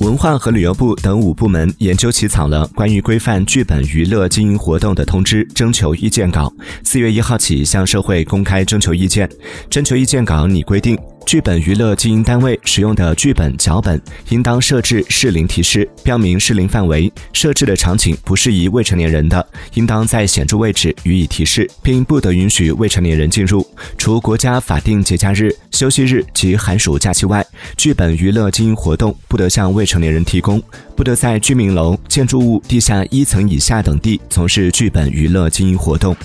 文化和旅游部等五部门研究起草了关于规范剧本娱乐经营活动的通知征求意见稿，四月一号起向社会公开征求意见。征求意见稿拟规定。剧本娱乐经营单位使用的剧本脚本应当设置适龄提示，标明适龄范围，设置的场景不适宜未成年人的，应当在显著位置予以提示，并不得允许未成年人进入。除国家法定节假日、休息日及寒暑假期外，剧本娱乐经营活动不得向未成年人提供，不得在居民楼、建筑物地下一层以下等地从事剧本娱乐经营活动。